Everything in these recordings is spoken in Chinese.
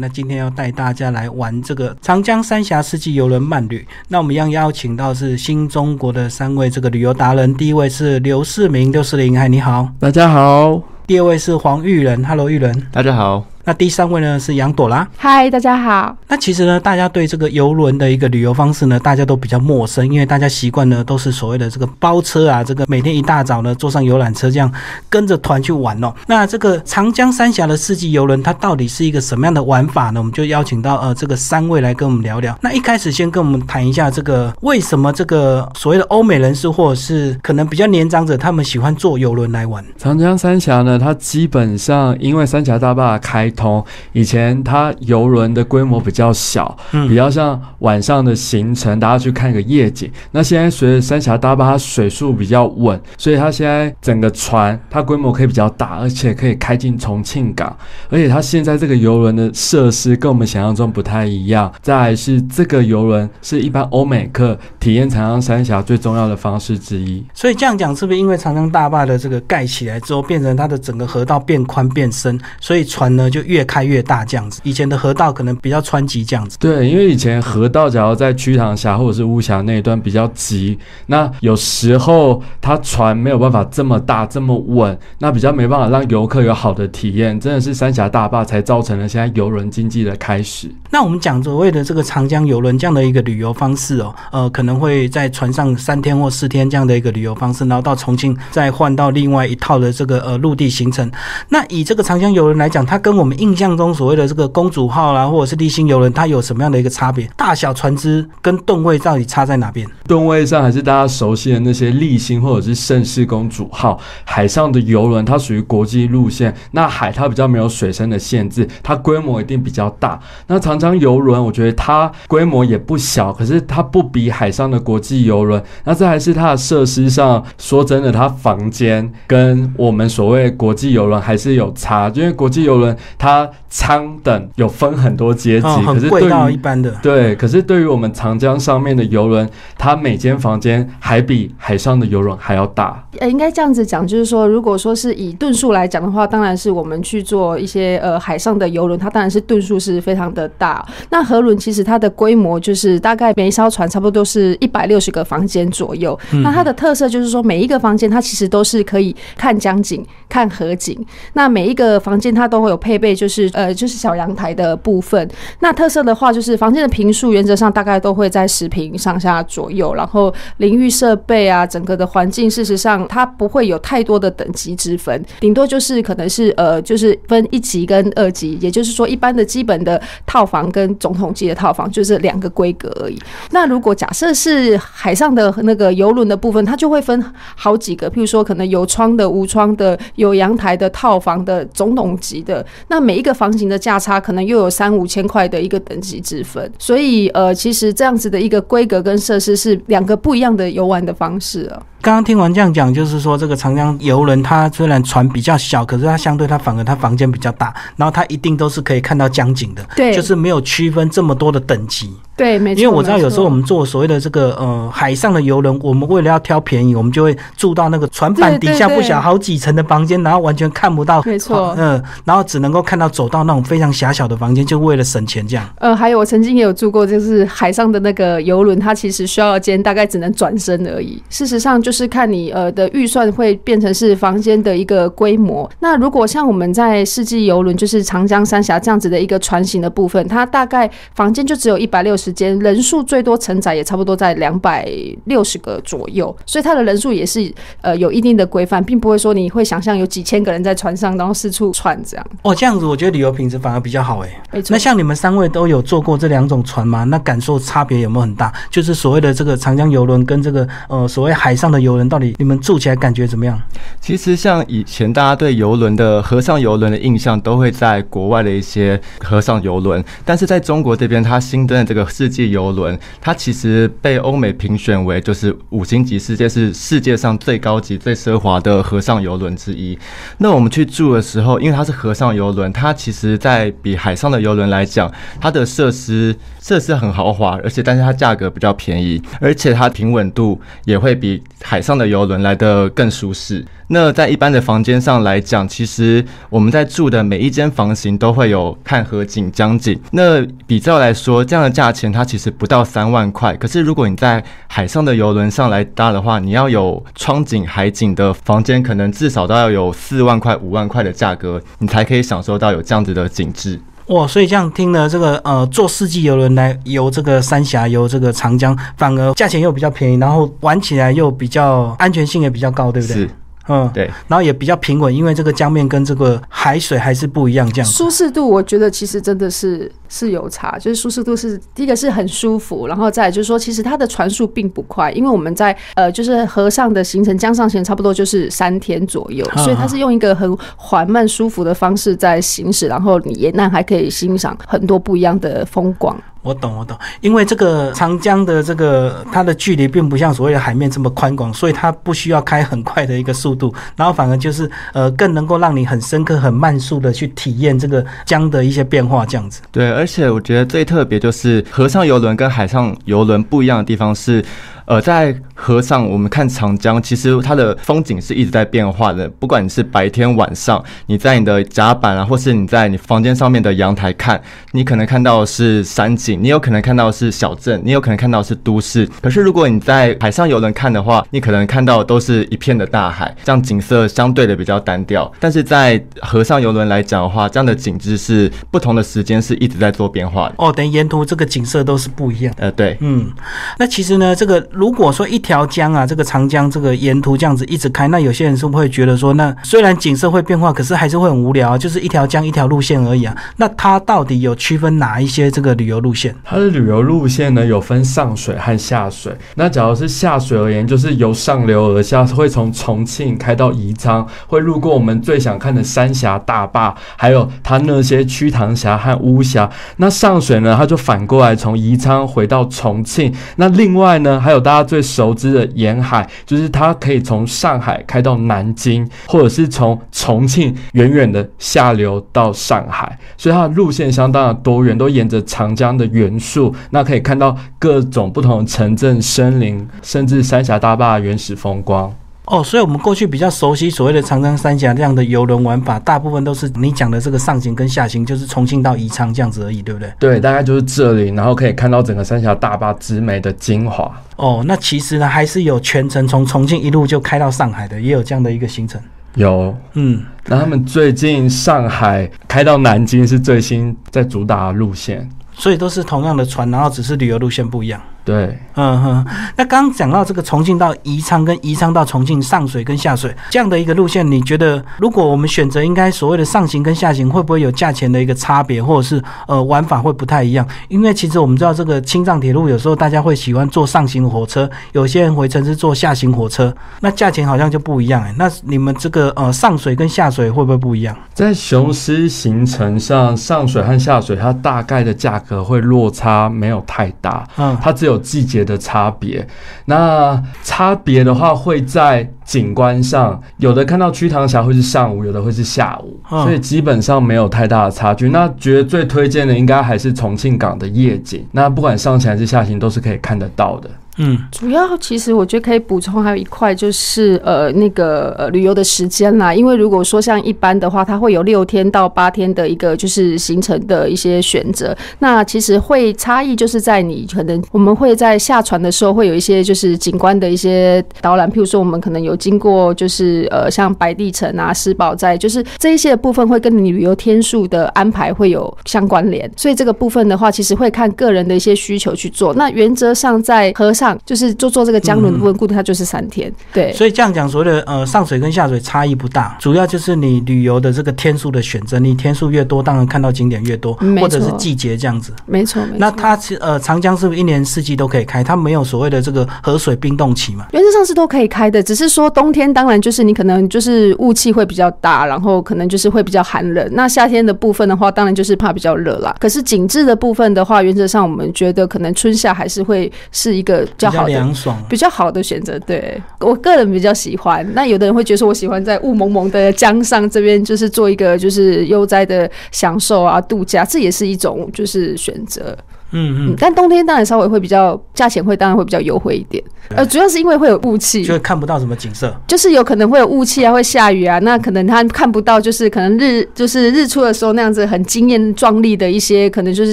那今天要带大家来玩这个长江三峡世纪游轮慢旅。那我们一样邀请到是新中国的三位这个旅游达人，第一位是刘世明，刘世林，嗨，你好。大家好。第二位是黄玉仁，Hello，玉仁，大家好。那第三位呢是杨朵拉，嗨，大家好。那其实呢，大家对这个游轮的一个旅游方式呢，大家都比较陌生，因为大家习惯呢都是所谓的这个包车啊，这个每天一大早呢坐上游览车这样跟着团去玩哦。那这个长江三峡的四季游轮，它到底是一个什么样的玩法呢？我们就邀请到呃这个三位来跟我们聊聊。那一开始先跟我们谈一下这个为什么这个所谓的欧美人士或者是可能比较年长者，他们喜欢坐游轮来玩。长江三峡呢，它基本上因为三峡大坝开通以前它游轮的规模比较小，嗯，比较像晚上的行程，大家去看个夜景。那现在随着三峡大坝，它水速比较稳，所以它现在整个船它规模可以比较大，而且可以开进重庆港。而且它现在这个游轮的设施跟我们想象中不太一样。再是这个游轮是一般欧美客体验长江三峡最重要的方式之一。所以这样讲，是不是因为长江大坝的这个盖起来之后，变成它的整个河道变宽变深，所以船呢就越开越大？这样子，以前的河道可能比较湍急，这样子。对，因为以前河道，假如在曲塘峡或者是巫峡那一段比较急，那有时候它船没有办法这么大这么稳，那比较没办法让游客有好的体验。真的是三峡大坝才造成了现在游轮经济的开始。那我们讲所谓的这个长江游轮这样的一个旅游方式哦，呃，可能会在船上三天或四天这样的一个旅游方式，然后到重庆再换到另外一套的这个呃陆地行程。那以这个长江游轮来讲，它跟我们印象中所谓的这个公主号啦，或者是立新游轮，它有什么样的一个差别？大小船只跟吨位到底差在哪边？吨位上还是大家熟悉的那些立新或者是盛世公主号海上的游轮，它属于国际路线，那海它比较没有水深的限制，它规模一定比较大。那长江游轮，我觉得它规模也不小，可是它不比海上的国际游轮。那这还是它的设施上，说真的，它房间跟我们所谓国际游轮还是有差，因为国际游轮它舱等有分很多阶级，可是对于一般的对，可是对于我们长江上面的游轮，它每间房间还比海上的游轮还要大。呃，应该这样子讲，就是说，如果说是以吨数来讲的话，当然是我们去做一些呃海上的游轮，它当然是吨数是非常的大。那河轮其实它的规模就是大概每一艘船差不多都是一百六十个房间左右。那它的特色就是说，每一个房间它其实都是可以看江景、看河景。那每一个房间它都会有配备，就是呃，就是小阳台的部分。那特色的话，就是房间的平数原则上大概都会在十平上下左右。然后淋浴设备啊，整个的环境，事实上它不会有太多的等级之分，顶多就是可能是呃，就是分一级跟二级，也就是说一般的基本的套房跟总统级的套房就是两个规格而已。那如果假设是海上的那个游轮的部分，它就会分好几个，譬如说可能有窗的、无窗的、有阳台的套房的总统级的，那每一个房型的价差可能又有三五千块的一个等级之分。所以呃，其实这样子的一个规格跟设施是两个不一样的游玩的方式啊。刚刚听完这样讲，就是说这个长江游轮它虽然船比较小，可是它相对它反而它房间比较大，然后它一定都是可以看到江景的，对，就是没有区分这么多的等级。对，没错。因为我知道有时候我们坐所谓的这个呃海上的游轮，我们为了要挑便宜，我们就会住到那个船板底下不小好几层的房间，然后完全看不到。没错。嗯，然后只能够看到走到那种非常狭小的房间，就为了省钱这样。呃，还有我曾经也有住过，就是海上的那个游轮，它其实需要间大概只能转身而已。事实上就是看你呃的预算会变成是房间的一个规模。那如果像我们在世纪游轮，就是长江三峡这样子的一个船型的部分，它大概房间就只有一百六十。间人数最多承载也差不多在两百六十个左右，所以它的人数也是呃有一定的规范，并不会说你会想象有几千个人在船上，然后四处窜这样。哦，这样子我觉得旅游品质反而比较好哎。没错。那像你们三位都有坐过这两种船吗？那感受差别有没有很大？就是所谓的这个长江游轮跟这个呃所谓海上的游轮，到底你们住起来感觉怎么样？其实像以前大家对游轮的河上游轮的印象，都会在国外的一些河上游轮，但是在中国这边，它新增的这个。世界游轮，它其实被欧美评选为就是五星级世界是世界上最高级、最奢华的河上游轮之一。那我们去住的时候，因为它是河上游轮，它其实在比海上的游轮来讲，它的设施设施很豪华，而且但是它价格比较便宜，而且它平稳度也会比海上的游轮来的更舒适。那在一般的房间上来讲，其实我们在住的每一间房型都会有看河景、江景。那比较来说，这样的价钱它其实不到三万块。可是如果你在海上的游轮上来搭的话，你要有窗景、海景的房间，可能至少都要有四万块、五万块的价格，你才可以享受到有这样子的景致。哇，所以这样听了这个呃，坐四季游轮来游这个三峡、游这个长江，反而价钱又比较便宜，然后玩起来又比较安全性也比较高，对不对？是。嗯，对，然后也比较平稳，因为这个江面跟这个海水还是不一样，这样舒适度，我觉得其实真的是是有差，就是舒适度是第一个是很舒服，然后再就是说，其实它的船速并不快，因为我们在呃就是河上的行程，江上行差不多就是三天左右，所以它是用一个很缓慢舒服的方式在行驶，然后你沿岸还可以欣赏很多不一样的风光。我懂，我懂，因为这个长江的这个它的距离并不像所谓的海面这么宽广，所以它不需要开很快的一个速度，然后反而就是呃更能够让你很深刻、很慢速的去体验这个江的一些变化，这样子。对，而且我觉得最特别就是河上游轮跟海上游轮不一样的地方是。呃，在河上，我们看长江，其实它的风景是一直在变化的。不管你是白天晚上，你在你的甲板啊，或是你在你房间上面的阳台看，你可能看到的是山景，你有可能看到的是小镇，你有可能看到是都市。可是如果你在海上游轮看的话，你可能看到都是一片的大海，这样景色相对的比较单调。但是在河上游轮来讲的话，这样的景致是不同的时间是一直在做变化的。哦，等于沿途这个景色都是不一样。呃，对，嗯，那其实呢，这个。如果说一条江啊，这个长江这个沿途这样子一直开，那有些人是不会觉得说，那虽然景色会变化，可是还是会很无聊，就是一条江一条路线而已啊。那它到底有区分哪一些这个旅游路线？它的旅游路线呢，有分上水和下水。那假如是下水而言，就是由上流而下，会从重庆开到宜昌，会路过我们最想看的三峡大坝，还有它那些瞿塘峡和巫峡。那上水呢，它就反过来从宜昌回到重庆。那另外呢，还有大。家最熟知的沿海，就是它可以从上海开到南京，或者是从重庆远远的下流到上海，所以它的路线相当的多元，都沿着长江的元素，那可以看到各种不同的城镇、森林，甚至三峡大坝原始风光。哦，所以我们过去比较熟悉所谓的长江三峡这样的游轮玩法，大部分都是你讲的这个上行跟下行，就是重庆到宜昌这样子而已，对不对？对，大概就是这里，然后可以看到整个三峡大坝之美的精华。哦，那其实呢，还是有全程从重庆一路就开到上海的，也有这样的一个行程。有，嗯，那他们最近上海开到南京是最新在主打的路线，所以都是同样的船，然后只是旅游路线不一样。对，嗯哼，那刚刚讲到这个重庆到宜昌跟宜昌到重庆上水跟下水这样的一个路线，你觉得如果我们选择应该所谓的上行跟下行，会不会有价钱的一个差别，或者是呃玩法会不太一样？因为其实我们知道这个青藏铁路有时候大家会喜欢坐上行火车，有些人回程是坐下行火车，那价钱好像就不一样哎。那你们这个呃上水跟下水会不会不一样？在雄狮行程上，上水和下水它大概的价格会落差没有太大，嗯，它只有。有季节的差别，那差别的话会在景观上，有的看到瞿塘峡会是上午，有的会是下午，所以基本上没有太大的差距。那觉得最推荐的应该还是重庆港的夜景，那不管上行还是下行都是可以看得到的。嗯，主要其实我觉得可以补充，还有一块就是呃那个呃旅游的时间啦。因为如果说像一般的话，它会有六天到八天的一个就是行程的一些选择。那其实会差异就是在你可能我们会在下船的时候会有一些就是景观的一些导览，譬如说我们可能有经过就是呃像白帝城啊、石宝寨，就是这一些部分会跟你旅游天数的安排会有相关联。所以这个部分的话，其实会看个人的一些需求去做。那原则上在河上。就是做做这个江轮的部分，固定它就是三天。对，所以这样讲，所谓的呃上水跟下水差异不大，主要就是你旅游的这个天数的选择，你天数越多，当然看到景点越多，或者是季节这样子。没错，那它是呃长江是不是一年四季都可以开？它没有所谓的这个河水冰冻期嘛？原则上是都可以开的，只是说冬天当然就是你可能就是雾气会比较大，然后可能就是会比较寒冷。那夏天的部分的话，当然就是怕比较热啦。可是景致的部分的话，原则上我们觉得可能春夏还是会是一个较好。凉爽，比较好的选择。对我个人比较喜欢。那有的人会觉得说，我喜欢在雾蒙蒙的江上这边，就是做一个就是悠哉的享受啊，度假，这也是一种就是选择。嗯嗯，但冬天当然稍微会比较价钱会当然会比较优惠一点。呃，主要是因为会有雾气，就看不到什么景色，就是有可能会有雾气啊，会下雨啊，那可能他看不到，就是可能日就是日出的时候那样子很惊艳壮丽的一些，可能就是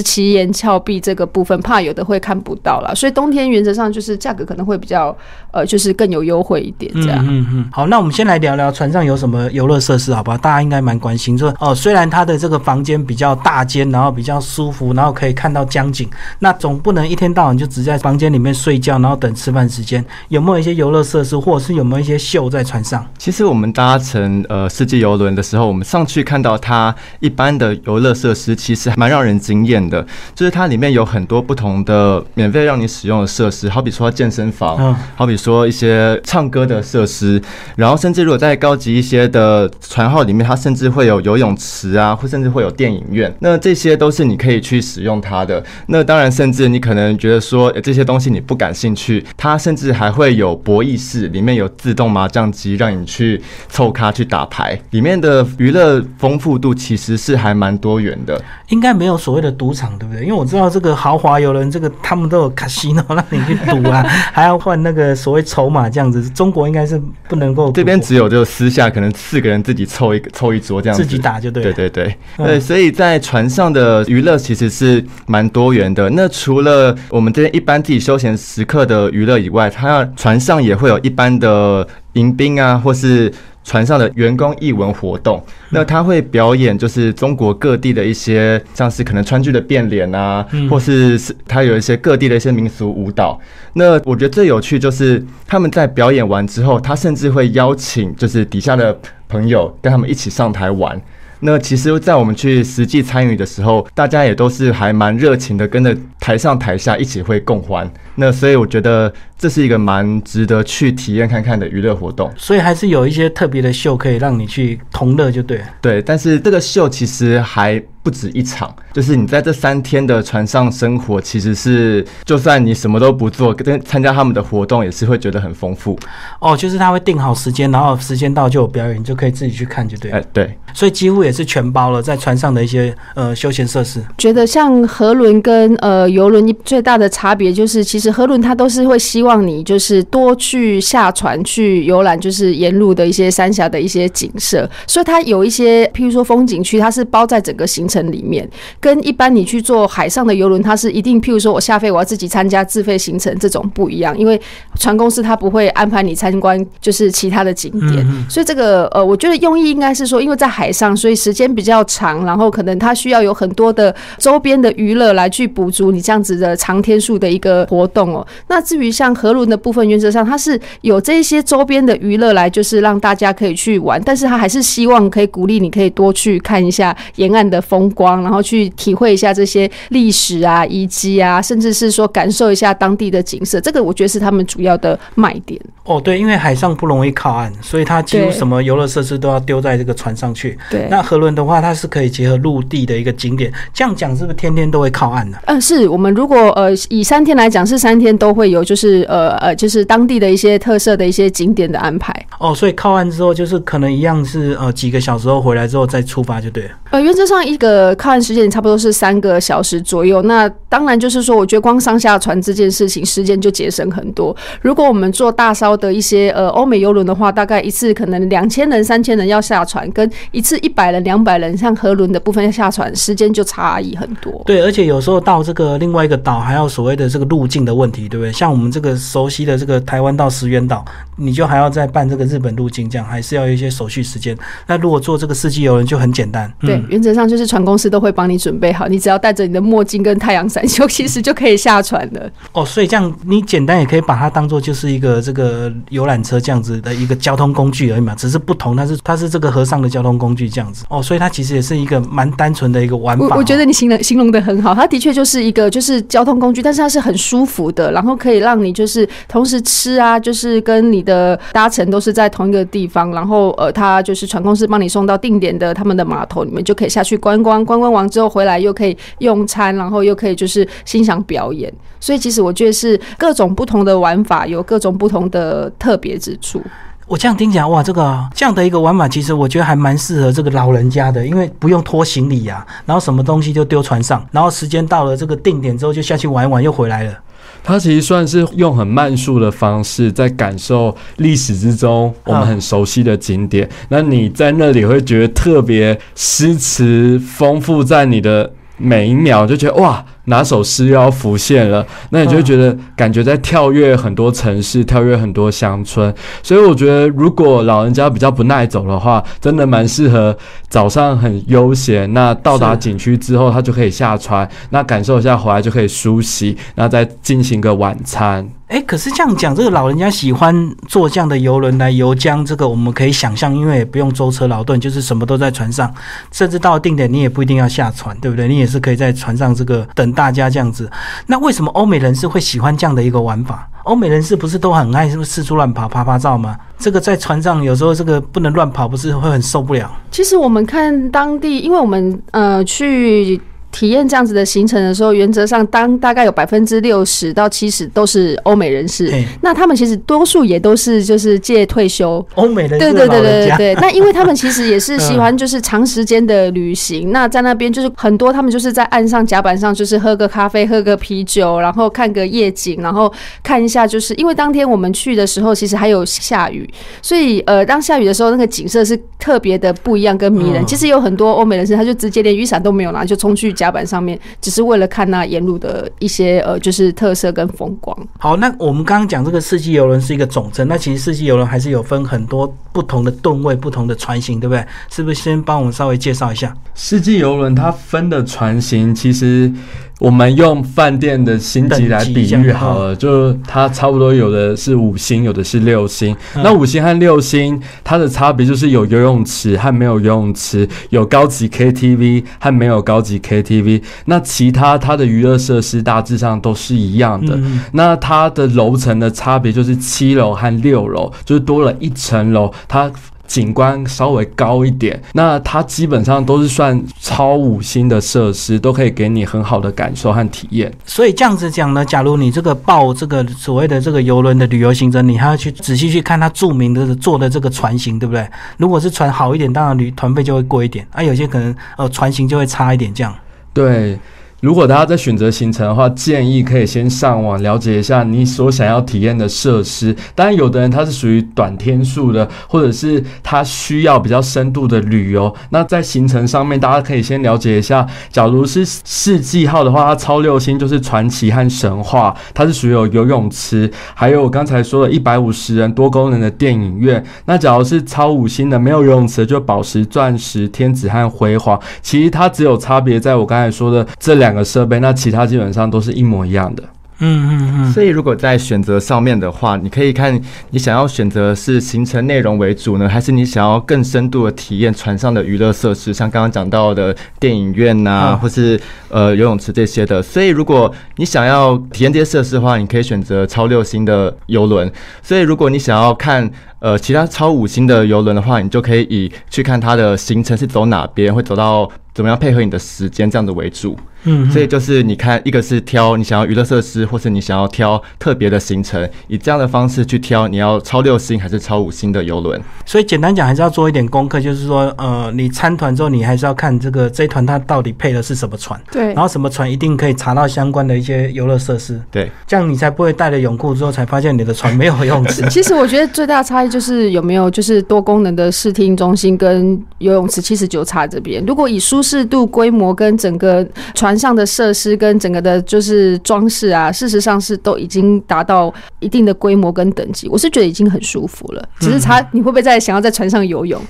奇岩峭壁这个部分，怕有的会看不到啦。所以冬天原则上就是价格可能会比较呃，就是更有优惠一点这样。嗯嗯，好，那我们先来聊聊船上有什么游乐设施，好不好？大家应该蛮关心，说哦，虽然它的这个房间比较大间，然后比较舒服，然后可以看到江景，那总不能一天到晚就只在房间里面睡觉，然后等吃饭时间。有没有一些游乐设施，或者是有没有一些秀在船上？其实我们搭乘呃世纪游轮的时候，我们上去看到它一般的游乐设施，其实蛮让人惊艳的。就是它里面有很多不同的免费让你使用的设施，好比说健身房，嗯好比说一些唱歌的设施，然后甚至如果在高级一些的船号里面，它甚至会有游泳池啊，或甚至会有电影院。那这些都是你可以去使用它的。那当然，甚至你可能觉得说、呃这些东西你不感兴趣，它甚至还会有博弈室，里面有自动麻将机让你去凑咖去打牌，里面的娱乐丰富度其实是还蛮多元的。应该没有所谓的赌场，对不对？因为我知道这个豪华游轮，这个他们都有卡西诺让你去赌啊，还要换那个所谓筹码这样子。中国应该是不能够这边只有就私下可能四个人自己凑一个凑一桌这样子自己打就对。对对对嗯对，所以在船上的娱乐其实是蛮多元的。那除了我们这边一般自己休闲时刻的娱乐以外，它船上也会有一般的迎宾啊，或是船上的员工艺文活动。那他会表演就是中国各地的一些，像是可能川剧的变脸啊，嗯或是是他有一些各地的一些民俗舞蹈。那我觉得最有趣就是他们在表演完之后，他甚至会邀请就是底下的朋友跟他们一起上台玩。那其实，在我们去实际参与的时候，大家也都是还蛮热情的，跟着台上台下一起会共欢。那所以我觉得这是一个蛮值得去体验看看的娱乐活动。所以还是有一些特别的秀可以让你去同乐，就对了。对，但是这个秀其实还不止一场，就是你在这三天的船上生活，其实是就算你什么都不做，跟参加他们的活动，也是会觉得很丰富。哦，就是他会定好时间，然后时间到就有表演，你就可以自己去看，就对了。哎，对，所以几乎也是全包了，在船上的一些呃休闲设施。觉得像河轮跟呃游轮最大的差别就是，其实河轮它都是会希望你就是多去下船去游览，就是沿路的一些三峡的一些景色，所以它有一些譬如说风景区，它是包在整个行程里面，跟一般你去坐海上的游轮，它是一定譬如说我下飞我要自己参加自费行程这种不一样，因为船公司它不会安排你参观就是其他的景点，所以这个呃，我觉得用意应该是说，因为在海上，所以时间比较长，然后可能它需要有很多的周边的娱乐来去补足你这样子的长天数的一个活动哦。那至于像河轮的部分，原则上它是有这一些周边的娱乐来，就是让大家可以去玩，但是它还是希望可以鼓励你可以多去看一下沿岸的风光，然后去体会一下这些历史啊、遗迹啊，甚至是说感受一下当地的景色。这个我觉得是他们主要的卖点。哦，对，因为海上不容易靠岸，所以它几乎什么游乐设施都要丢在这个船上去。对，那河轮的话，它是可以结合陆地的一个景点，这样讲是不是天天都会靠岸呢、嗯，是我们如果呃以三天来讲，是三天都会有，就是呃呃，就是当地的一些特色的一些景点的安排。哦，所以靠岸之后，就是可能一样是呃几个小时后回来之后再出发就对了。呃，原则上一个靠岸时间差不多是三个小时左右。那当然就是说，我觉得光上下船这件事情时间就节省很多。如果我们坐大艘的一些呃欧美游轮的话，大概一次可能两千人、三千人要下船，跟一次一百人、两百人像河轮的部分要下船，时间就差异很多。对，而且有时候到这个另外一个岛，还有所谓的这个路径的问题，对不对？像我们这个熟悉的这个台湾到石原岛，你就还要再办这个日本路径，这样还是要有一些手续时间。那如果做这个四季游轮就很简单，对，嗯原则上就是船公司都会帮你准备好，你只要带着你的墨镜跟太阳伞，就其实就可以下船了。哦，所以这样你简单也可以把它当做就是一个这个游览车这样子的一个交通工具而已嘛，只是不同，它是它是这个河上的交通工具这样子。哦，所以它其实也是一个蛮单纯的一个玩法、我我觉哦得你形容形容的很好，它的确就是一个就是交通工具，但是它是很舒服的，然后可以让你就是同时吃啊，就是跟你的搭乘都是在同一个地方，然后呃，它就是船公司帮你送到定点的他们的码头，你们就可以下去观光，观光完之后回来又可以用餐，然后又可以就是欣赏表演，所以其实我觉得是各种不同的玩法，有各种不同的特别之处。我这样听起来，哇，这个这样的一个玩法，其实我觉得还蛮适合这个老人家的，因为不用拖行李呀，然后什么东西就丢船上，然后时间到了这个定点之后就下去玩一玩，又回来了。它其实算是用很慢速的方式，在感受历史之中我们很熟悉的景点。那你在那里会觉得特别诗词丰富，在你的每一秒就觉得哇。哪首诗又要浮现了？那你就会觉得感觉在跳跃很多城市，跳跃很多乡村。所以我觉得，如果老人家比较不耐走的话，真的蛮适合早上很悠闲。那到达景区之后，他就可以下船，那感受一下回来就可以梳洗，然后再进行个晚餐。哎，可是这样讲，这个老人家喜欢坐这样的游轮来游江，这个我们可以想象，因为也不用舟车劳顿，就是什么都在船上，甚至到定点你也不一定要下船，对不对？你也是可以在船上这个等。大家这样子，那为什么欧美人士会喜欢这样的一个玩法？欧美人士不是都很爱四处乱跑、啪啪照吗？这个在船上有时候这个不能乱跑，不是会很受不了？其实我们看当地，因为我们呃去。体验这样子的行程的时候，原则上当大概有百分之六十到七十都是欧美人士，那他们其实多数也都是就是借退休。欧美人士，对对对对对 那因为他们其实也是喜欢就是长时间的旅行，那在那边就是很多他们就是在岸上甲板上就是喝个咖啡、喝个啤酒，然后看个夜景，然后看一下就是因为当天我们去的时候其实还有下雨，所以呃当下雨的时候那个景色是特别的不一样跟迷人。其实有很多欧美人士他就直接连雨伞都没有拿就冲去。甲板上面只是为了看那沿路的一些呃，就是特色跟风光。好，那我们刚刚讲这个四季游轮是一个总称，那其实四季游轮还是有分很多不同的吨位、不同的船型，对不对？是不是先帮我们稍微介绍一下四季游轮它分的船型？其实。我们用饭店的星级来比喻好了，就它差不多有的是五星，有的是六星。那五星和六星它的差别就是有游泳池和没有游泳池，有高级 KTV 和没有高级 KTV。那其他它的娱乐设施大致上都是一样的。那它的楼层的差别就是七楼和六楼，就是多了一层楼。它景观稍微高一点，那它基本上都是算超五星的设施，都可以给你很好的感受和体验。所以这样子讲呢，假如你这个报这个所谓的这个游轮的旅游行程，你还要去仔细去看它著名的做的这个船型，对不对？如果是船好一点，当然旅团费就会贵一点；啊，有些可能呃船型就会差一点，这样。对。如果大家在选择行程的话，建议可以先上网了解一下你所想要体验的设施。当然，有的人他是属于短天数的，或者是他需要比较深度的旅游。那在行程上面，大家可以先了解一下。假如是世纪号的话，它超六星就是传奇和神话，它是属于有游泳池，还有我刚才说的一百五十人多功能的电影院。那假如是超五星的，没有游泳池，就宝石、钻石、天子和辉煌。其实它只有差别在我刚才说的这两。两个设备，那其他基本上都是一模一样的。嗯嗯嗯。所以如果在选择上面的话，你可以看你想要选择是行程内容为主呢，还是你想要更深度的体验船上的娱乐设施，像刚刚讲到的电影院呐，或是呃游泳池这些的。所以如果你想要体验这些设施的话，你可以选择超六星的游轮。所以如果你想要看呃其他超五星的游轮的话，你就可以以去看它的行程是走哪边，会走到。怎么样配合你的时间这样子为主？嗯，所以就是你看，一个是挑你想要娱乐设施，或是你想要挑特别的行程，以这样的方式去挑你要超六星还是超五星的游轮。所以简单讲，还是要做一点功课，就是说，呃，你参团之后，你还是要看这个这一团它到底配的是什么船，对，然后什么船一定可以查到相关的一些游乐设施，对，这样你才不会带了泳裤之后才发现你的船没有游泳池。其实我觉得最大的差异就是有没有就是多功能的视听中心跟游泳池，七十九差这边。如果以舒适度、规模跟整个船上的设施跟整个的，就是装饰啊，事实上是都已经达到一定的规模跟等级。我是觉得已经很舒服了，只是差你会不会再想要在船上游泳，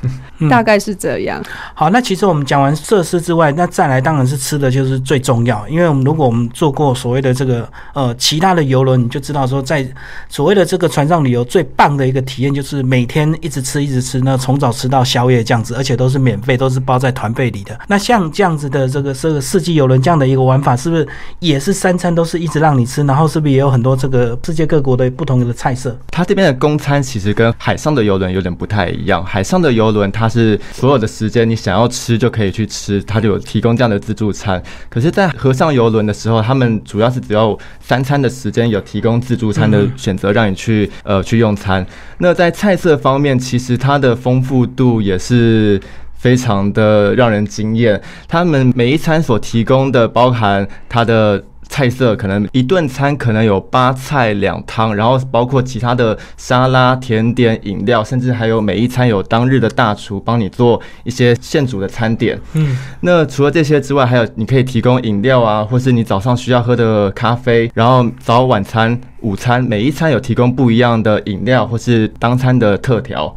大概是这样。好，那其实我们讲完设施之外，那再来当然是吃的就是最重要。因为我们如果我们做过所谓的这个呃其他的游轮，你就知道说，在所谓的这个船上旅游最棒的一个体验就是每天一直吃一直吃，那从早吃到宵夜这样子，而且都是免费，都是包在团费里的。那像这样。子的这个这个四季游轮这样的一个玩法，是不是也是三餐都是一直让你吃？然后是不是也有很多这个世界各国的不同的菜色？它这边的公餐其实跟海上的游轮有点不太一样。海上的游轮它是所有的时间你想要吃就可以去吃，它就有提供这样的自助餐。可是，在河上游轮的时候，他们主要是只有三餐的时间有提供自助餐的选择，让你去呃去用餐。那在菜色方面，其实它的丰富度也是非常的让人惊艳。他们每一餐所提供的，包含它的。菜色可能一顿餐可能有八菜两汤，然后包括其他的沙拉、甜点、饮料，甚至还有每一餐有当日的大厨帮你做一些现煮的餐点。嗯，那除了这些之外，还有你可以提供饮料啊，或是你早上需要喝的咖啡，然后早晚餐、午餐每一餐有提供不一样的饮料或是当餐的特调。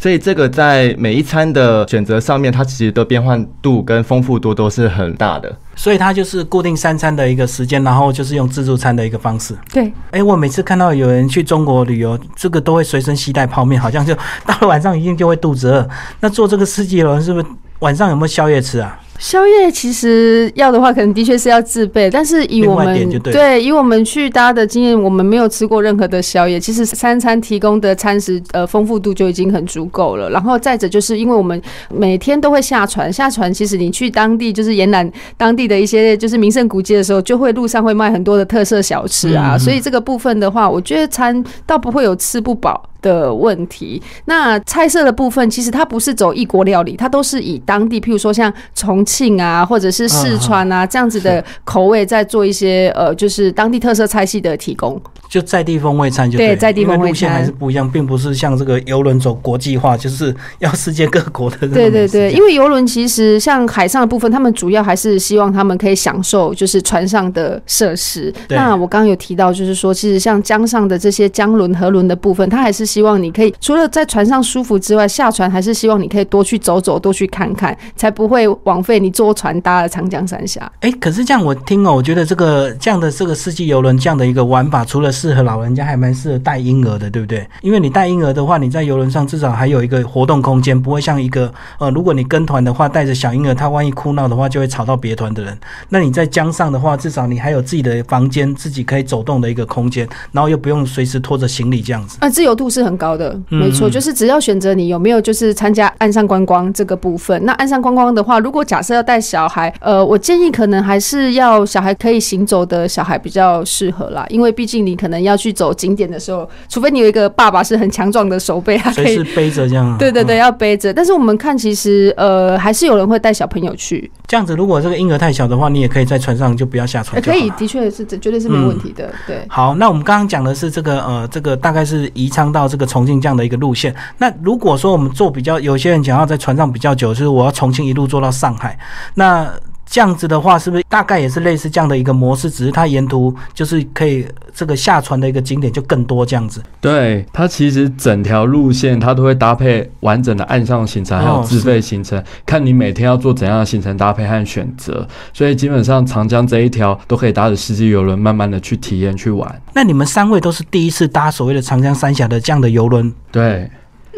所以这个在每一餐的选择上面，它其实的变换度跟丰富度都是很大的。所以它就是固定三餐的一个时间，然后就是用自助餐的一个方式。对，哎，我每次看到有人去中国旅游，这个都会随身携带泡面，好像就 到了晚上一定就会肚子饿。那做这个四季轮是不是晚上有没有宵夜吃啊？宵夜其实要的话，可能的确是要自备。但是以我们对以我们去搭的经验，我们没有吃过任何的宵夜。其实三餐提供的餐食呃丰富度就已经很足够了。然后再者就是因为我们每天都会下船，下船其实你去当地就是沿南当地的一些就是名胜古迹的时候，就会路上会卖很多的特色小吃啊。所以这个部分的话，我觉得餐倒不会有吃不饱。的问题，那菜色的部分其实它不是走异国料理，它都是以当地，譬如说像重庆啊，或者是四川啊这样子的口味，在做一些呃，就是当地特色菜系的提供。就在地风味餐就对，在地风味餐还是不一样，并不是像这个游轮走国际化，就是要世界各国的。对对对，因为游轮其实像海上的部分，他们主要还是希望他们可以享受就是船上的设施。那我刚刚有提到，就是说其实像江上的这些江轮、河轮的部分，他还是希望你可以除了在船上舒服之外，下船还是希望你可以多去走走，多去看看，才不会枉费你坐船搭了长江三峡。哎，可是这样我听哦，我觉得这个这样的这个世纪游轮这样的一个玩法，除了适合老人家，还蛮适合带婴儿的，对不对？因为你带婴儿的话，你在游轮上至少还有一个活动空间，不会像一个呃，如果你跟团的话，带着小婴儿，他万一哭闹的话，就会吵到别团的人。那你在江上的话，至少你还有自己的房间，自己可以走动的一个空间，然后又不用随时拖着行李这样子。啊，自由度是很高。的没错，就是只要选择你有没有就是参加岸上观光这个部分。那岸上观光的话，如果假设要带小孩，呃，我建议可能还是要小孩可以行走的小孩比较适合啦，因为毕竟你可能要去走景点的时候，除非你有一个爸爸是很强壮的手背，他可以背着这样。对对对，要背着。但是我们看，其实呃，还是有人会带小朋友去。这样子，如果这个婴儿太小的话，你也可以在船上就不要下船。可以，的确是，这绝对是没问题的。对。好，那我们刚刚讲的是这个呃，这个大概是宜昌到这个重庆这样的一个路线。那如果说我们坐比较，有些人想要在船上比较久，就是我要重庆一路坐到上海，那这样子的话，是不是大概也是类似这样的一个模式？只是它沿途就是可以这个下船的一个景点就更多这样子。对，它其实整条路线它都会搭配完整的岸上行程，还有自费行程，看你每天要做怎样的行程搭配和选择。所以基本上长江这一条都可以搭着司机游轮，慢慢的去体验去玩。那你们三位都是第一次搭所谓的长江三峡的这样的游轮？对。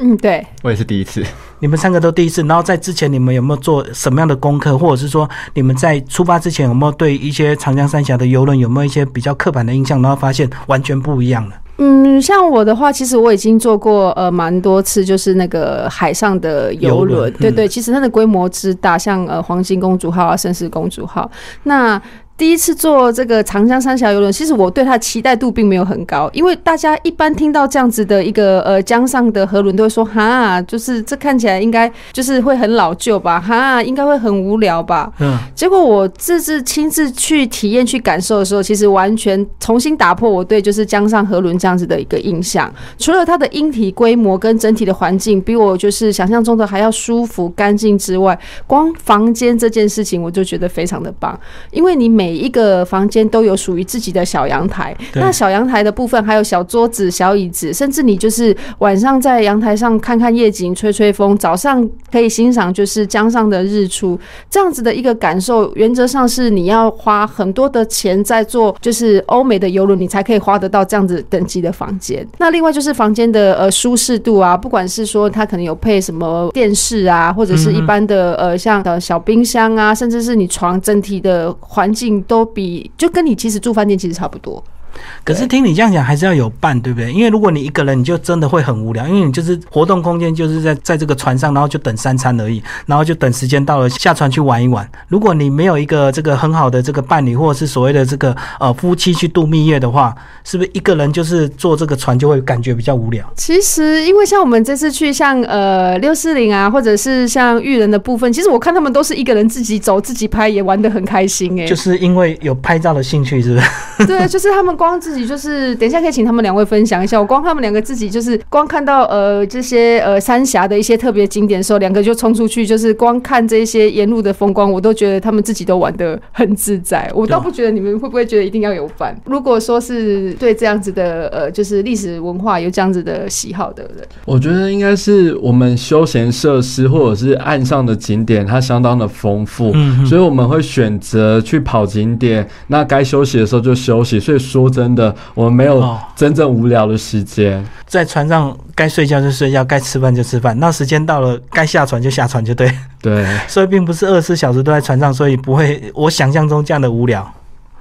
嗯，对，我也是第一次。你们三个都第一次，然后在之前你们有没有做什么样的功课，或者是说你们在出发之前有没有对一些长江三峡的游轮有没有一些比较刻板的印象，然后发现完全不一样了？嗯，像我的话，其实我已经做过呃蛮多次，就是那个海上的游轮，对对，其实它的规模之大，像呃黄金公主号啊、盛世公主号，那。第一次坐这个长江三峡游轮，其实我对它的期待度并没有很高，因为大家一般听到这样子的一个呃江上的河轮，都会说哈，就是这看起来应该就是会很老旧吧，哈，应该会很无聊吧。嗯。结果我这次亲自去体验、去感受的时候，其实完全重新打破我对就是江上河轮这样子的一个印象。除了它的音体规模跟整体的环境比我就是想象中的还要舒服、干净之外，光房间这件事情我就觉得非常的棒，因为你每每一个房间都有属于自己的小阳台，那小阳台的部分还有小桌子、小椅子，甚至你就是晚上在阳台上看看夜景、吹吹风，早上可以欣赏就是江上的日出，这样子的一个感受，原则上是你要花很多的钱在做，就是欧美的游轮，你才可以花得到这样子等级的房间。那另外就是房间的呃舒适度啊，不管是说它可能有配什么电视啊，或者是一般的呃像呃小冰箱啊，甚至是你床整体的环境。都比就跟你其实住饭店其实差不多。可是听你这样讲，还是要有伴，对不对？因为如果你一个人，你就真的会很无聊，因为你就是活动空间就是在在这个船上，然后就等三餐而已，然后就等时间到了下船去玩一玩。如果你没有一个这个很好的这个伴侣，或者是所谓的这个呃夫妻去度蜜月的话，是不是一个人就是坐这个船就会感觉比较无聊？其实，因为像我们这次去像呃六四零啊，或者是像育人的部分，其实我看他们都是一个人自己走、自己拍，也玩得很开心哎、就是因为有拍照的兴趣，是不是？对，就是他们光自己就是，等一下可以请他们两位分享一下。我光他们两个自己就是光看到呃这些呃三峡的一些特别景点的时候，两个就冲出去，就是光看这些沿路的风光，我都觉得他们自己都玩的很自在。我倒不觉得你们会不会觉得一定要有伴。如果说是对这样子的呃就是历史文化有这样子的喜好的人，我觉得应该是我们休闲设施或者是岸上的景点，它相当的丰富，嗯所以我们会选择去跑景点。那该休息的时候就休息。所以说真的，我们没有哦真正无聊的时间。在船上该睡觉就睡觉，该吃饭就吃饭，那时间到了该下船就下船就对。对，所以并不是二十四小时都在船上，所以不会我想象中这样的无聊。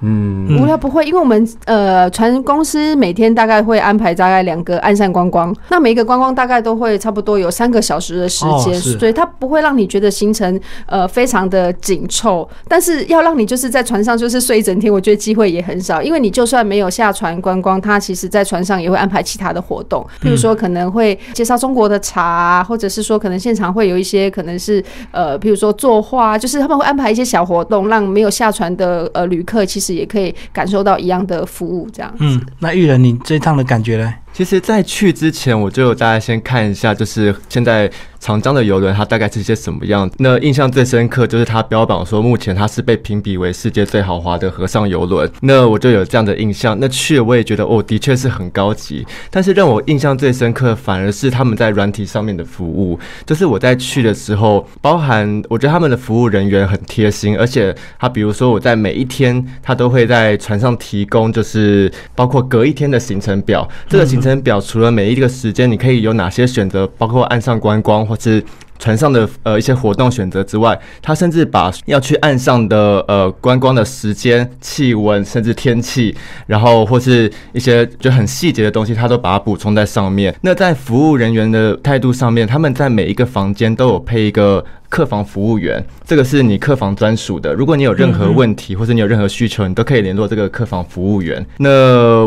嗯，嗯无聊不会，因为我们呃船公司每天大概会安排大概两个岸上观光，那每一个观光大概都会差不多有三个小时的时间，所以它不会让你觉得行程呃非常的紧凑，但是要让你就是在船上就是睡一整天，我觉得机会也很少，因为你就算没有下船观光，它其实在船上也会安排其他的活动，譬如说可能会介绍中国的茶啊，或者是说可能现场会有一些可能是呃譬如说作画，就是他们会安排一些小活动，让没有下船的呃旅客其实也可以感受到一样的服务，这样。嗯，那玉人，你这一趟的感觉呢？其实，在去之前，我就大家先看一下，就是现在长江的游轮它大概是些什么样。那印象最深刻就是它标榜说，目前它是被评比为世界最豪华的河上游轮。那我就有这样的印象。那去我也觉得，哦，的确是很高级。但是让我印象最深刻，反而是他们在软体上面的服务。就是我在去的时候，包含我觉得他们的服务人员很贴心，而且他比如说我在每一天，他都会在船上提供，就是包括隔一天的行程表。这个行程表除了每一个时间你可以有哪些选择，包括岸上观光或是。船上的呃一些活动选择之外，他甚至把要去岸上的呃观光的时间、气温，甚至天气，然后或是一些就很细节的东西，他都把它补充在上面。那在服务人员的态度上面，他们在每一个房间都有配一个。客房服务员，这个是你客房专属的。如果你有任何问题，或者你有任何需求，你都可以联络这个客房服务员。那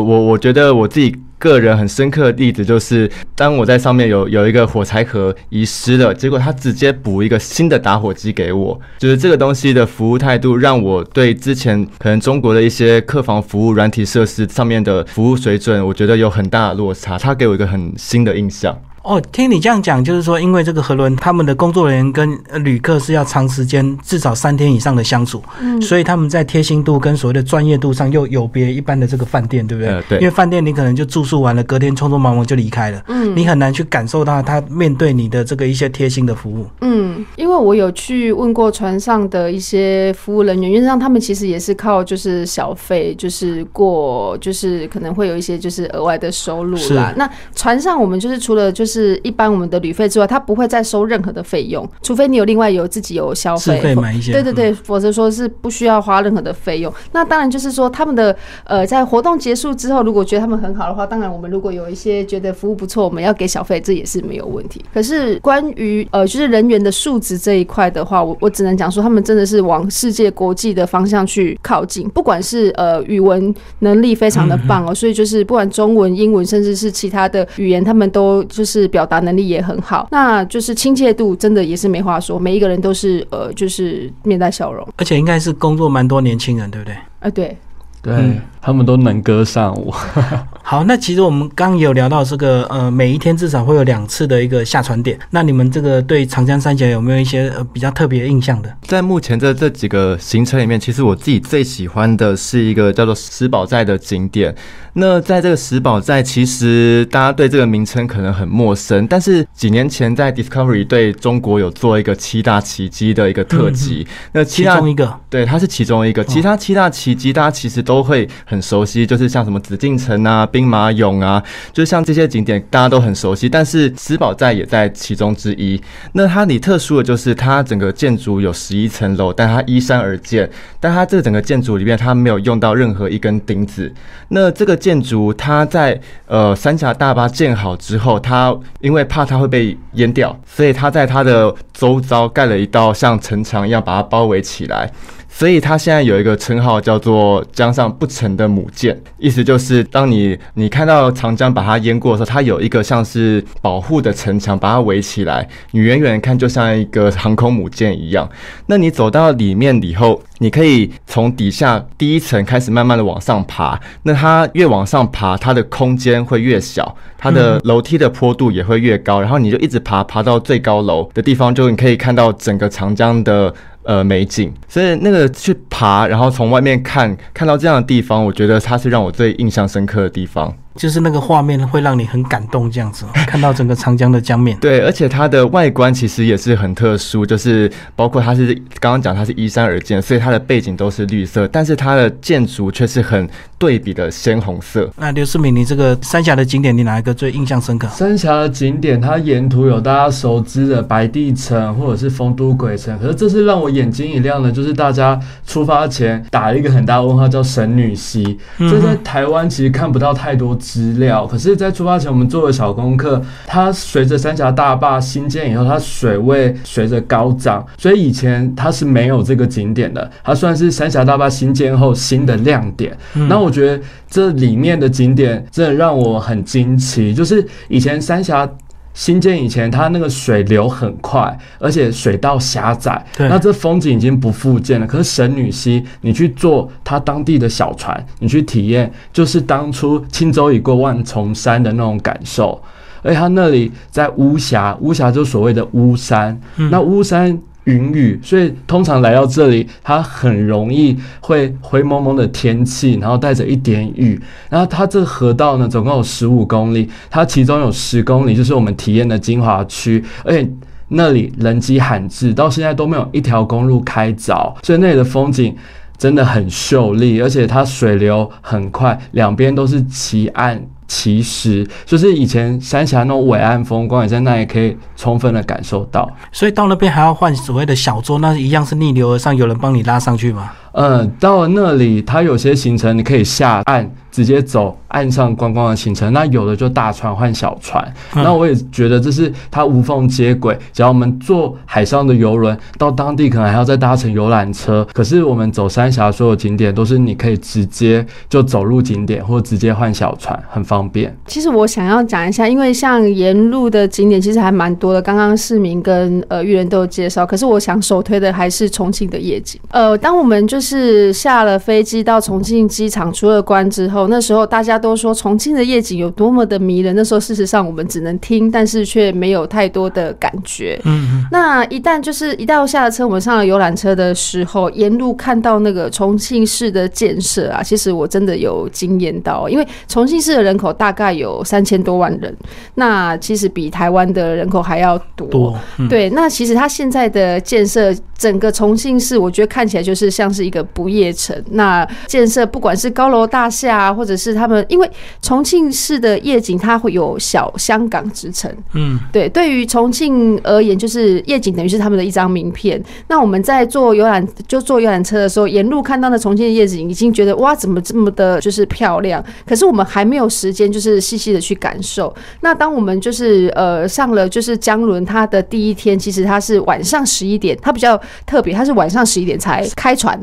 我我觉得我自己个人很深刻的例子就是，当我在上面有有一个火柴盒遗失了，结果他直接补一个新的打火机给我，就是这个东西的服务态度，让我对之前可能中国的一些客房服务软体设施上面的服务水准，我觉得有很大的落差。他给我一个很新的印象。哦，听你这样讲，就是说，因为这个河轮他们的工作人员跟呃旅客是要长时间，至少三天以上的相处，嗯所以他们在贴心度跟所谓的专业度上又有别一般的这个饭店，对不对？呃对因为饭店你可能就住宿完了，隔天匆匆忙忙就离开了，嗯你很难去感受到他面对你的这个一些贴心的服务。嗯，因为我有去问过船上的一些服务人员，原则上他们其实也是靠就是小费，就是过就是可能会有一些就是额外的收入啦是。那船上我们就是除了就是一般我们的旅费之外，他不会再收任何的费用，除非你有另外有自己有消自费，费买一些，对对对，否则说是不需要花任何的费用。那当然就是说，他们的呃，在活动结束之后，如果觉得他们很好的话，当然我们如果有一些觉得服务不错，我们要给小费，这也是没有问题。可是关于呃，就是人员的素质这一块的话，我我只能讲说，他们真的是往世界国际的方向去靠近，不管是呃语文能力非常的棒哦，所以就是不管中文、英文，甚至是其他的语言，他们都就是表达能力也很好。那就是亲切度真的也是没话说，每一个人都是呃，就是面带笑容。而且应该是工作蛮多年轻人，对不对？啊，对，对、嗯他们都能歌善舞。好，那其实我们刚有聊到这个，呃，每一天至少会有两次的一个下船点。那你们这个对长江三峡有没有一些呃比较特别印象的？在目前这这几个行程里面，其实我自己最喜欢的是一个叫做石宝寨的景点。那在这个石宝寨，其实大家对这个名称可能很陌生，但是几年前在 Discovery 对中国有做一个七大奇迹的一个特辑。那其七大中一个，对，它是其中一个，其他七大奇迹大家其实都会很很熟悉，就是像什么紫禁城啊、兵马俑啊，就像这些景点大家都很熟悉。但是石宝寨也在其中之一。那它里特殊的就是它整个建筑有十一层楼，但它依山而建，但它这整个建筑里面它没有用到任何一根钉子。那这个建筑它在呃三峡大坝建好之后，它因为怕它会被淹掉，所以它在它的周遭盖了一道像城墙一样把它包围起来。所以它现在有一个称号叫做“江上不沉的母舰”，意思就是当你你看到长江把它淹过的时候，它有一个像是保护的城墙把它围起来，你远远看就像一个航空母舰一样。那你走到里面以后，你可以从底下第一层开始慢慢的往上爬。那它越往上爬，它的空间会越小，它的 楼梯的坡度也会越高。然后你就一直爬，爬到最高楼的地方，就你可以看到整个长江的。呃，美景，所以那个去爬，然后从外面看，看到这样的地方，我觉得它是让我最印象深刻的地方。就是那个画面会让你很感动，这样子 看到整个长江的江面。对，而且它的外观其实也是很特殊，就是包括它是刚刚讲它是依山而建，所以它的背景都是绿色，但是它的建筑却是很对比的鲜红色。那刘世敏，你这个三峡的景点，你哪一个最印象深刻？三峡的景点，它沿途有大家熟知的白帝城或者是丰都鬼城，可是这次让我眼睛一亮的，就是大家出发前打了一个很大问号，叫神女溪。这在台湾其实看不到太多。资料，可是，在出发前我们做了小功课。它随着三峡大坝新建以后，它水位随着高涨，所以以前它是没有这个景点的。它算是三峡大坝新建后新的亮点。那我觉得这里面的景点真的让我很惊奇，就是以前三峡。新建以前，它那个水流很快，而且水道狭窄，那这风景已经不复见了。可是神女溪，你去坐它当地的小船，你去体验，就是当初轻舟已过万重山的那种感受。而且它那里在巫峡，巫峡就所谓的巫山，那巫山。云雨，所以通常来到这里，它很容易会灰蒙蒙的天气，然后带着一点雨。然后它这个河道呢，总共有十五公里，它其中有十公里就是我们体验的精华区，而且那里人迹罕至，到现在都没有一条公路开凿，所以那里的风景真的很秀丽，而且它水流很快，两边都是奇岸。其实就是以前三峡那种伟岸风光，也在那里可以充分的感受到。所以到那边还要换所谓的小桌，那一样是逆流而上，有人帮你拉上去吗？嗯，到了那里，它有些行程你可以下岸直接走岸上观光的行程，那有的就大船换小船。那我也觉得这是它无缝接轨。只要我们坐海上的游轮到当地，可能还要再搭乘游览车。可是我们走三峡所有景点都是你可以直接就走入景点，或直接换小船，很方便。其实我想要讲一下，因为像沿路的景点其实还蛮多的。刚刚市民跟呃玉人都有介绍，可是我想首推的还是重庆的夜景。呃，当我们就是。是下了飞机到重庆机场出了关之后，那时候大家都说重庆的夜景有多么的迷人。那时候事实上我们只能听，但是却没有太多的感觉。嗯，那一旦就是一到下了车，我们上了游览车的时候，沿路看到那个重庆市的建设啊，其实我真的有惊艳到。因为重庆市的人口大概有三千多万人，那其实比台湾的人口还要多。对，那其实它现在的建设，整个重庆市，我觉得看起来就是像是一个不夜城，那建设不管是高楼大厦，或者是他们，因为重庆市的夜景，它会有小香港之称。嗯，对，对于重庆而言，就是夜景等于是他们的一张名片。那我们在坐游览，就坐游览车的时候，沿路看到的重庆的夜景，已经觉得哇，怎么这么的，就是漂亮。可是我们还没有时间，就是细细的去感受。那当我们就是呃上了就是江轮，它的第一天，其实它是晚上十一点，它比较特别，它是晚上十一点才开船。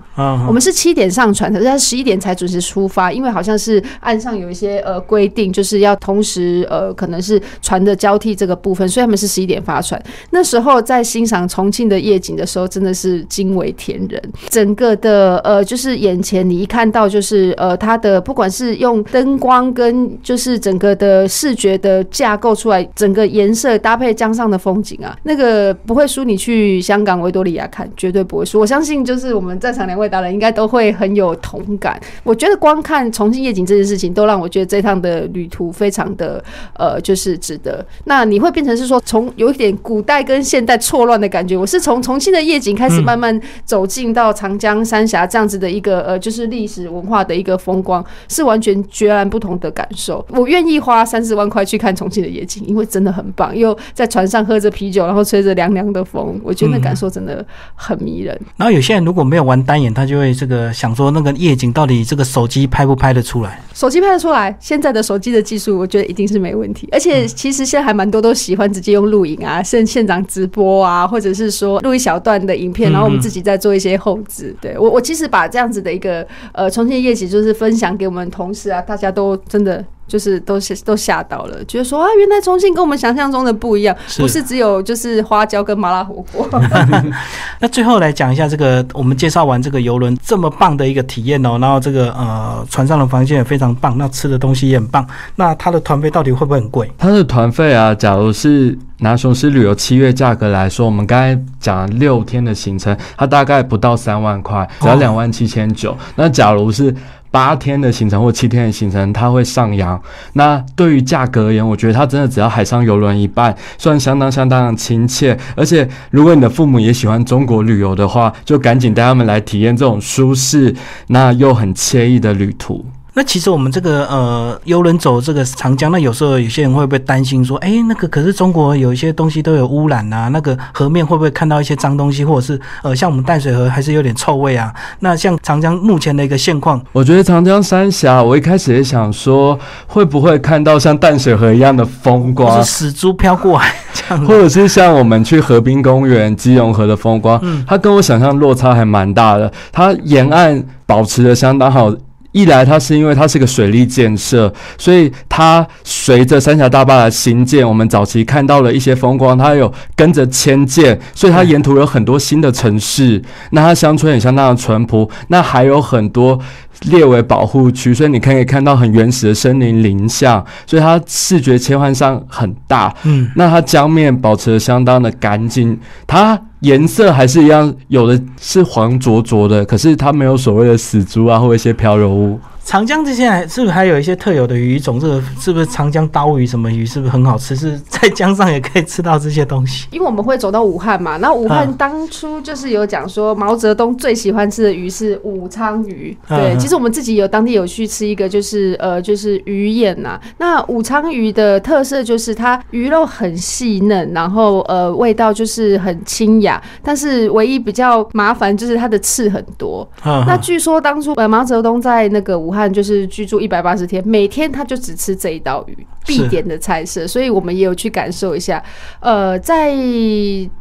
我们是七点上船，可是他十一点才准时出发，因为好像是岸上有一些呃规定，就是要同时呃可能是船的交替这个部分，所以他们是十一点发船。那时候在欣赏重庆的夜景的时候，真的是惊为天人。整个的呃就是眼前你一看到就是呃它的不管是用灯光跟就是整个的视觉的架构出来，整个颜色搭配江上的风景啊，那个不会输你去香港维多利亚看，绝对不会输。我相信就是我们在场两位。达人应该都会很有同感。我觉得光看重庆夜景这件事情，都让我觉得这趟的旅途非常的呃，就是值得。那你会变成是说，从有一点古代跟现代错乱的感觉。我是从重庆的夜景开始，慢慢走进到长江三峡这样子的一个呃，就是历史文化的一个风光，是完全截然不同的感受。我愿意花三十万块去看重庆的夜景，因为真的很棒。又在船上喝着啤酒，然后吹着凉凉的风，我觉得那感受真的很迷人。然后有些人如果没有玩单眼，他就会这个想说，那个夜景到底这个手机拍不拍得出来？手机拍得出来，现在的手机的技术，我觉得一定是没问题。而且其实现在还蛮多都喜欢直接用录影啊，现现场直播啊，或者是说录一小段的影片，然后我们自己再做一些后置。对我，我其实把这样子的一个呃重庆夜景，就是分享给我们同事啊，大家都真的。就是都吓都吓到了，觉得说啊，原来重庆跟我们想象中的不一样，不是只有就是花椒跟麻辣火锅。那最后来讲一下这个，我们介绍完这个游轮这么棒的一个体验哦，然后这个呃船上的房间也非常棒，那吃的东西也很棒。那它的团费到底会不会很贵？它的团费啊，假如是拿雄狮旅游七月价格来说，我们刚才讲六天的行程，它大概不到三万块，只要两万七千九。那假如是八天的行程或七天的行程，它会上扬。那对于价格而言，我觉得它真的只要海上游轮一半，算相当相当的亲切。而且，如果你的父母也喜欢中国旅游的话，就赶紧带他们来体验这种舒适那又很惬意的旅途。那其实我们这个呃游轮走这个长江，那有时候有些人会不会担心说，哎，那个可是中国有一些东西都有污染啊，那个河面会不会看到一些脏东西，或者是呃像我们淡水河还是有点臭味啊？那像长江目前的一个现况，我觉得长江三峡，我一开始也想说，会不会看到像淡水河一样的风光，死猪飘过来这样，或者是像我们去河滨公园、基隆河的风光，嗯，它跟我想象落差还蛮大的，它沿岸保持的相当好。一来，它是因为它是个水利建设，所以它随着三峡大坝的新建，我们早期看到了一些风光，它有跟着迁建，所以它沿途有很多新的城市。那它乡村也相当的淳朴，那还有很多列为保护区，所以你可以看到很原始的森林林相，所以它视觉切换上很大。嗯，那它江面保持的相当的干净，它。颜色还是一样，有的是黄灼灼的，可是它没有所谓的死珠啊，或一些漂柔物。长江这些还是不是还有一些特有的鱼种？这个是不是长江刀鱼？什么鱼是不是很好吃？是在江上也可以吃到这些东西？因为我们会走到武汉嘛，那武汉当初就是有讲说毛泽东最喜欢吃的鱼是武昌鱼。对，其实我们自己有当地有去吃一个，就是呃，就是鱼宴呐。那武昌鱼的特色就是它鱼肉很细嫩，然后呃味道就是很清雅，但是唯一比较麻烦就是它的刺很多。那据说当初呃毛泽东在那个武武汉就是居住一百八十天，每天他就只吃这一道鱼，必点的菜色，所以我们也有去感受一下。呃，在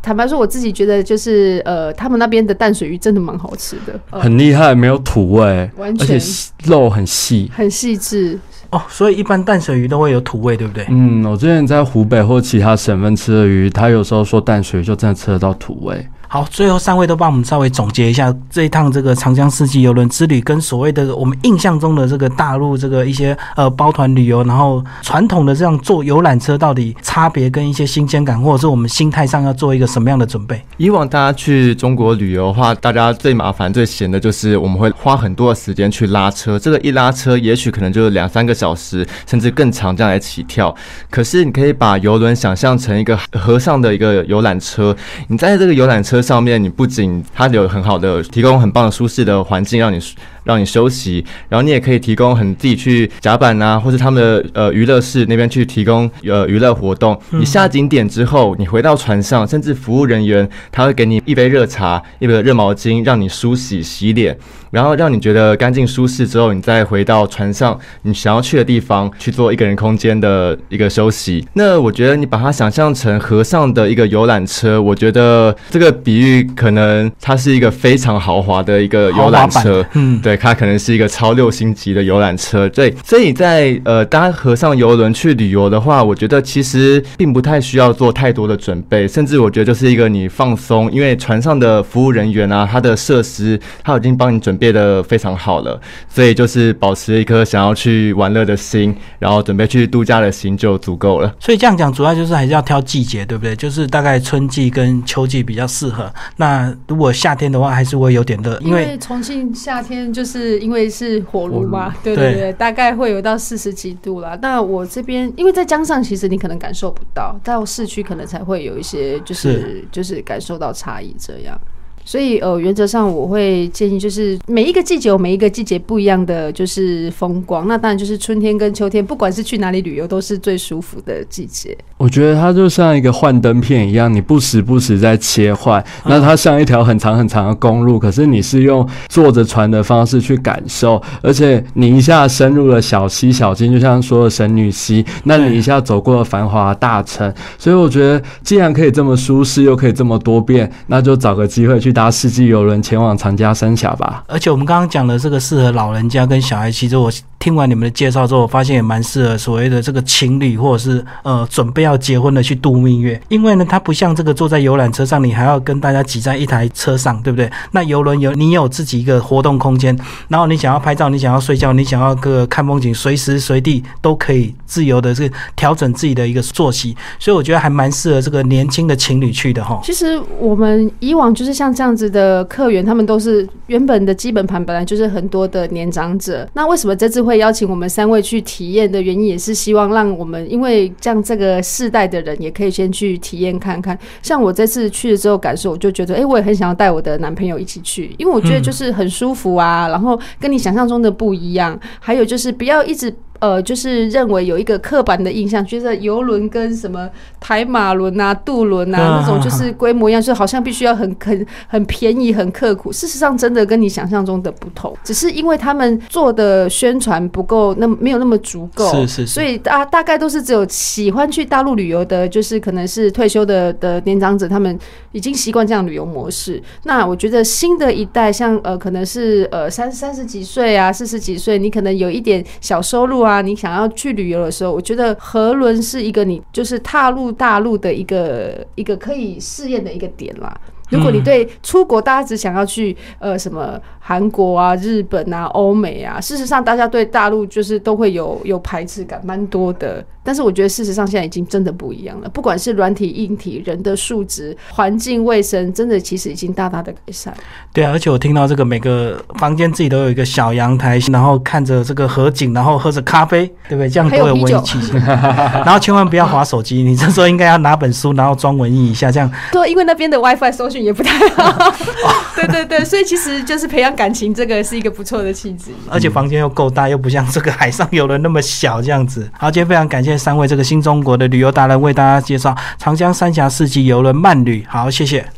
坦白说，我自己觉得就是呃，他们那边的淡水鱼真的蛮好吃的，很厉害，没有土味，完全肉很细，很细致哦。所以一般淡水鱼都会有土味，对不对？嗯，我之前在湖北或其他省份吃的鱼，他有时候说淡水就真的吃得到土味。好，最后三位都帮我们稍微总结一下这一趟这个长江四季游轮之旅，跟所谓的我们印象中的这个大陆这个一些呃包团旅游，然后传统的这样坐游览车到底差别跟一些新鲜感，或者是我们心态上要做一个什么样的准备？以往大家去中国旅游的话，大家最麻烦、最闲的就是我们会花很多的时间去拉车，这个一拉车也许可能就是两三个小时，甚至更长这样来起跳。可是你可以把游轮想象成一个河上的一个游览车，你在这个游览车。上面你不仅它有很好的提供很棒的舒适的环境让你让你休息，然后你也可以提供很自己去甲板啊，或是他们的呃娱乐室那边去提供呃娱乐活动。你下景点之后，你回到船上，甚至服务人员他会给你一杯热茶、一杯热毛巾，让你梳洗洗脸。然后让你觉得干净舒适之后，你再回到船上，你想要去的地方去做一个人空间的一个休息。那我觉得你把它想象成河上的一个游览车，我觉得这个比喻可能它是一个非常豪华的一个游览车，嗯，对，它可能是一个超六星级的游览车。对，所以在呃搭河上游轮去旅游的话，我觉得其实并不太需要做太多的准备，甚至我觉得就是一个你放松，因为船上的服务人员啊，他的设施他已经帮你准。备的非常好了，所以就是保持一颗想要去玩乐的心，然后准备去度假的心就足够了。所以这样讲，主要就是还是要挑季节，对不对？就是大概春季跟秋季比较适合。那如果夏天的话，还是会有点热，因为重庆夏天就。就是因为是火炉嘛，对对对对，大概会有到四十几度啦。那我这边因为在江上，其实你可能感受不到，到市区可能才会有一些就是是就是感受到差异这样。所以呃，原则上我会建议，就是每一个季节有每一个季节不一样的就是风光。那当然就是春天跟秋天，不管是去哪里旅游，都是最舒服的季节。我觉得它就像一个幻灯片一样，你不时不时在切换。那它像一条很长很长的公路，可是你是用坐着船的方式去感受，而且你一下深入了小溪小径，就像说的神女溪，那你一下走过了繁华的大城。所以我觉得，既然可以这么舒适，又可以这么多变，那就找个机会去搭世纪游轮前往长江三峡吧。而且我们刚刚讲的这个适合老人家跟小孩，其实我听完你们的介绍之后，我发现也蛮适合所谓的这个情侣或者是呃准备要结婚的去度蜜月，因为呢，它不像这个坐在游览车上，你还要跟大家挤在一台车上，对不对？那游轮有你有自己一个活动空间，然后你想要拍照，你想要睡觉，你想要个看风景，随时随地都可以自由的这个调整自己的一个作息，所以我觉得还蛮适合这个年轻的情侣去的哈。其实我们以往就是像这样子的客源，他们都是原本的基本盘本来就是很多的年长者。那为什么这次会邀请我们三位去体验的原因，也是希望让我们，因为这样这个世代的人也可以先去体验看看。像我这次去了之后感受，我就觉得，哎、我也很想要带我的男朋友一起去，因为我觉得就是很舒服啊，然后跟你想象中的不一样。还有就是不要一直。呃，就是认为有一个刻板的印象，觉得游轮跟什么台马轮啊、渡轮啊嗯那种就是规模一样，就好像必须要很很很便宜、很刻苦。事实上，真的跟你想象中的不同，只是因为他们做的宣传不够，那么没有那么足够，是是是所以大大概都是只有喜欢去大陆旅游的，就是可能是退休的的年长者，他们已经习惯这样旅游模式。那我觉得新的一代，像呃，可能是呃三三十几岁啊、四十几岁，你可能有一点小收入啊，啊你想要去旅游的时候，我觉得河轮是一个你就是踏入大陆的一个一个可以试验的一个点啦。如果你对出国，大家只想要去呃什么韩国啊、日本啊、欧美啊，事实上大家对大陆就是都会有有排斥感，蛮多的。但是我觉得事实上现在已经真的不一样了，不管是软体、硬体、人的素质、环境卫生，真的其实已经大大的改善。对啊，而且我听到这个每个房间自己都有一个小阳台，然后看着这个河景，然后喝着咖啡，对不对？这样都有文艺气息。然后千万不要划手机，你这时候应该要拿本书，然后装文艺一下，这样对，因为那边的 WiFi 搜讯也不太好。对对对，所以其实就是培养感情，这个是一个不错的气质。而且房间又够大，又不像这个海上游轮那么小这样子。好，今天非常感谢三位这个新中国的旅游达人为大家介绍长江三峡四季游轮慢旅，好，谢谢。